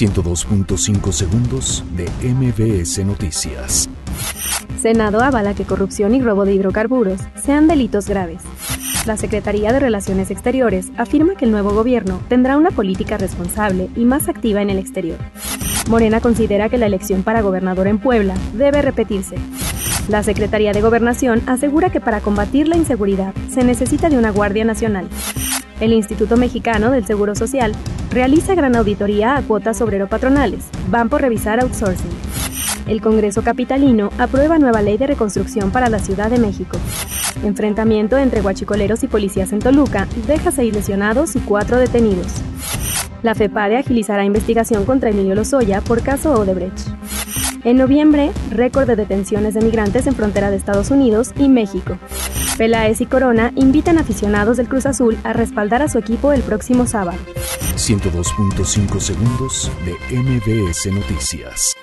102.5 segundos de MBS Noticias. Senado avala que corrupción y robo de hidrocarburos sean delitos graves. La Secretaría de Relaciones Exteriores afirma que el nuevo gobierno tendrá una política responsable y más activa en el exterior. Morena considera que la elección para gobernador en Puebla debe repetirse. La Secretaría de Gobernación asegura que para combatir la inseguridad se necesita de una Guardia Nacional. El Instituto Mexicano del Seguro Social realiza gran auditoría a cuotas obrero-patronales. Van por revisar outsourcing. El Congreso Capitalino aprueba nueva ley de reconstrucción para la Ciudad de México. Enfrentamiento entre guachicoleros y policías en Toluca deja seis lesionados y cuatro detenidos. La FEPADE agilizará investigación contra Emilio Lozoya por caso Odebrecht. En noviembre, récord de detenciones de migrantes en frontera de Estados Unidos y México. Peláez y Corona invitan aficionados del Cruz Azul a respaldar a su equipo el próximo sábado. 102.5 segundos de MBS Noticias.